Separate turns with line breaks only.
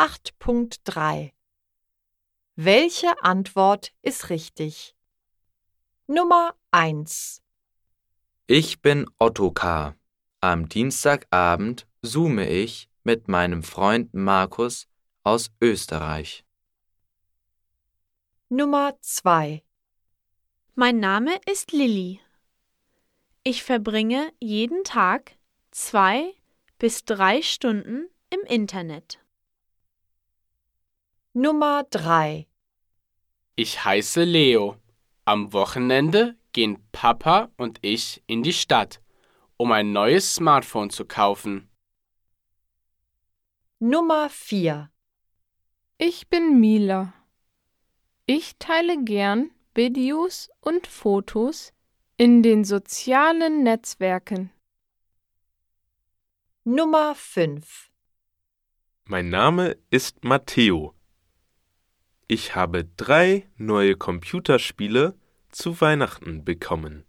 8.3 Welche Antwort ist richtig? Nummer 1
Ich bin Ottokar. Am Dienstagabend zoome ich mit meinem Freund Markus aus Österreich.
Nummer 2
Mein Name ist Lilly. Ich verbringe jeden Tag zwei bis drei Stunden im Internet.
Nummer 3
Ich heiße Leo. Am Wochenende gehen Papa und ich in die Stadt, um ein neues Smartphone zu kaufen.
Nummer 4
Ich bin Mila. Ich teile gern Videos und Fotos in den sozialen Netzwerken.
Nummer 5
Mein Name ist Matteo. Ich habe drei neue Computerspiele zu Weihnachten bekommen.